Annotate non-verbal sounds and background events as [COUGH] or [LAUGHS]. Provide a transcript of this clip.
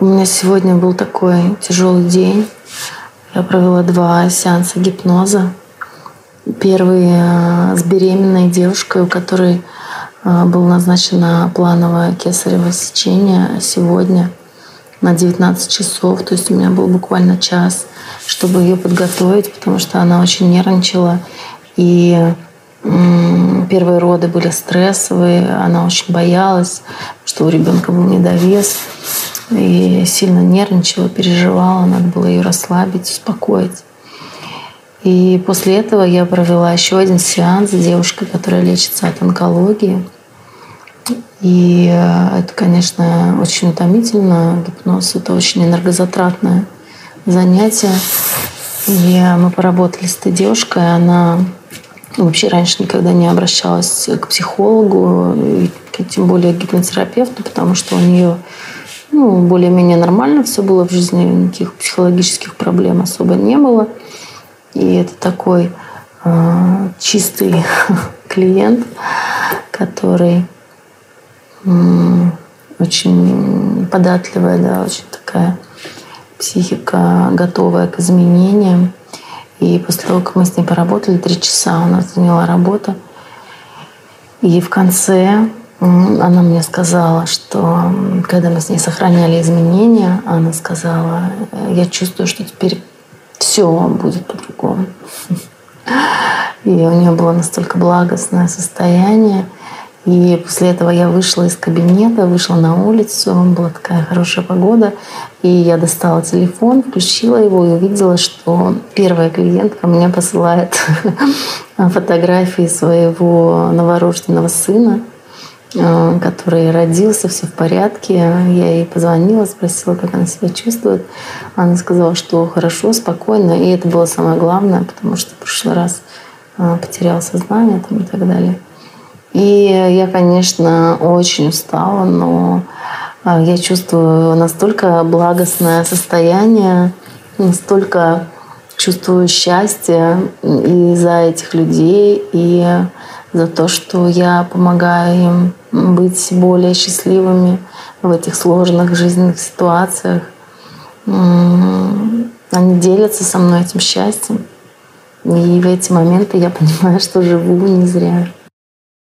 У меня сегодня был такой тяжелый день. Я провела два сеанса гипноза. Первый э, с беременной девушкой, у которой э, было назначено плановое кесарево сечение сегодня на 19 часов. То есть у меня был буквально час, чтобы ее подготовить, потому что она очень нервничала. И первые роды были стрессовые, она очень боялась, что у ребенка был недовес и сильно нервничала, переживала, надо было ее расслабить, успокоить. И после этого я провела еще один сеанс с девушкой, которая лечится от онкологии. И э, это, конечно, очень утомительно. Гипноз — это очень энергозатратное занятие. И мы поработали с этой девушкой. Она вообще раньше никогда не обращалась к психологу, тем более к гипнотерапевту, потому что у нее ну, более-менее нормально все было в жизни, никаких психологических проблем особо не было. И это такой э, чистый [LAUGHS] клиент, который э, очень податливая, да, очень такая психика, готовая к изменениям. И после того, как мы с ней поработали, три часа у нас заняла работа. И в конце она мне сказала, что когда мы с ней сохраняли изменения, она сказала, я чувствую, что теперь все будет по-другому. И у нее было настолько благостное состояние. И после этого я вышла из кабинета, вышла на улицу, была такая хорошая погода, и я достала телефон, включила его и увидела, что первая клиентка мне посылает [LAUGHS] фотографии своего новорожденного сына, э, который родился, все в порядке. Я ей позвонила, спросила, как она себя чувствует. Она сказала, что хорошо, спокойно, и это было самое главное, потому что в прошлый раз э, потерял сознание там, и так далее. И я, конечно, очень устала, но а, я чувствую настолько благостное состояние, настолько чувствую счастье и за этих людей, и за то, что я помогаю им быть более счастливыми в этих сложных жизненных ситуациях. Они делятся со мной этим счастьем. И в эти моменты я [LAUGHS] понимаю, что живу не зря.